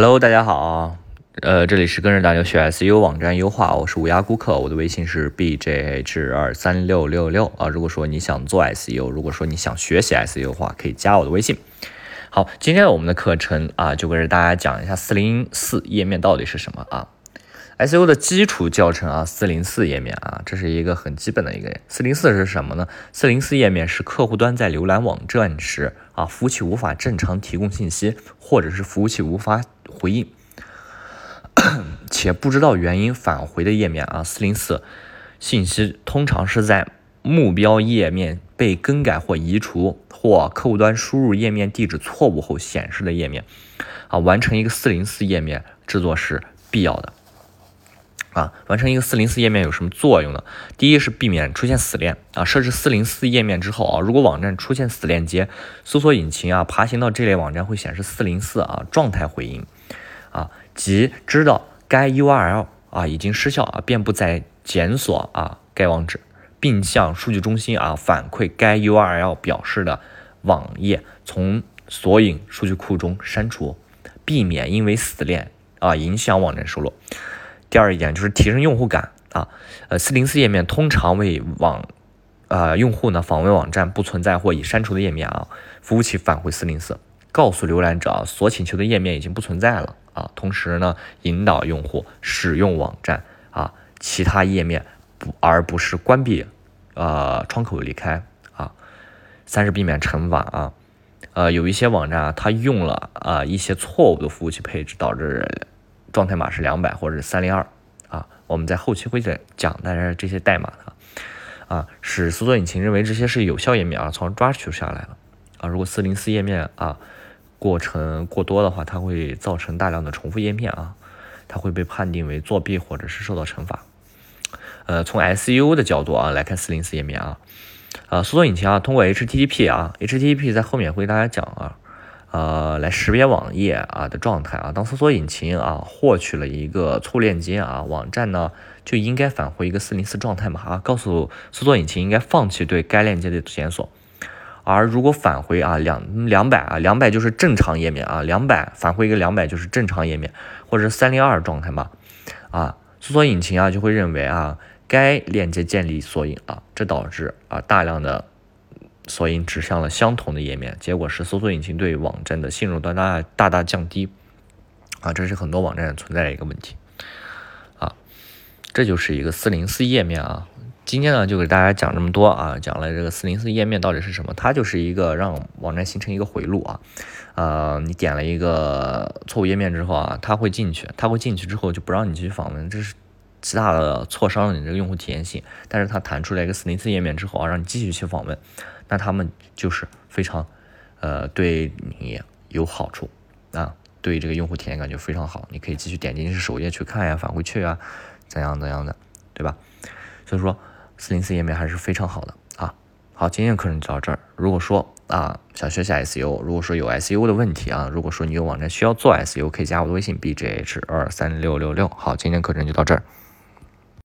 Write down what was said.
Hello，大家好，呃，这里是跟着大牛学 SEO 网站优化，我是乌鸦顾客，我的微信是 bjh 二三六六六啊。如果说你想做 SEO，如果说你想学习 SEO 的话，可以加我的微信。好，今天我们的课程啊，就跟着大家讲一下四零四页面到底是什么啊。SEO 的基础教程啊，四零四页面啊，这是一个很基本的一个。四零四是什么呢？四零四页面是客户端在浏览网站时啊，服务器无法正常提供信息，或者是服务器无法回应，且不知道原因返回的页面啊。四零四信息通常是在目标页面被更改或移除，或客户端输入页面地址错误后显示的页面啊。完成一个四零四页面制作是必要的。啊，完成一个四零四页面有什么作用呢？第一是避免出现死链啊。设置四零四页面之后啊，如果网站出现死链接，搜索引擎啊爬行到这类网站会显示四零四啊状态回应啊，即知道该 URL 啊已经失效啊，便不再检索啊该网址，并向数据中心啊反馈该 URL 表示的网页从索引数据库中删除，避免因为死链啊影响网站收录。第二一点就是提升用户感啊，呃，四零四页面通常为网，呃，用户呢访问网站不存在或已删除的页面啊，服务器返回四零四，告诉浏览者所请求的页面已经不存在了啊，同时呢引导用户使用网站啊其他页面不而不是关闭，呃窗口离开啊。三是避免惩罚啊，呃，有一些网站啊它用了啊一些错误的服务器配置导致。状态码是两百或者三零二啊，我们在后期会再讲大家这些代码的啊，使搜索引擎认为这些是有效页面啊，从而抓取下来了啊。如果四零四页面啊过程过多的话，它会造成大量的重复页面啊，它会被判定为作弊或者是受到惩罚。呃，从 SEO 的角度啊来看四零四页面啊，呃，搜索引擎啊通过 HTTP 啊，HTTP 在后面会给大家讲啊。呃，来识别网页啊的状态啊，当搜索引擎啊获取了一个错链接啊，网站呢就应该返回一个四零四状态码啊，告诉搜索引擎应该放弃对该链接的检索。而如果返回啊两两百啊两百就是正常页面啊，两百返回一个两百就是正常页面，或者是三零二状态码啊，搜索引擎啊就会认为啊该链接建立索引啊，这导致啊大量的。索引指向了相同的页面，结果是搜索引擎对网站的信任度大大大降低，啊，这是很多网站存在的一个问题，啊，这就是一个四零四页面啊。今天呢就给大家讲这么多啊，讲了这个四零四页面到底是什么，它就是一个让网站形成一个回路啊，呃，你点了一个错误页面之后啊，它会进去，它会进去之后就不让你继续访问，这是极大的挫伤了你这个用户体验性。但是它弹出来一个四零四页面之后啊，让你继续去访问。那他们就是非常，呃，对你有好处啊，对这个用户体验感觉非常好。你可以继续点进去首页去看呀，返回去啊，怎样怎样的，对吧？所以说，四零四页面还是非常好的啊。好，今天课程就到这儿。如果说啊，想学习 SEO，如果说有 SEO 的问题啊，如果说你有网站需要做 SEO，可以加我的微信 bjh 二三六六六。好，今天课程就到这儿。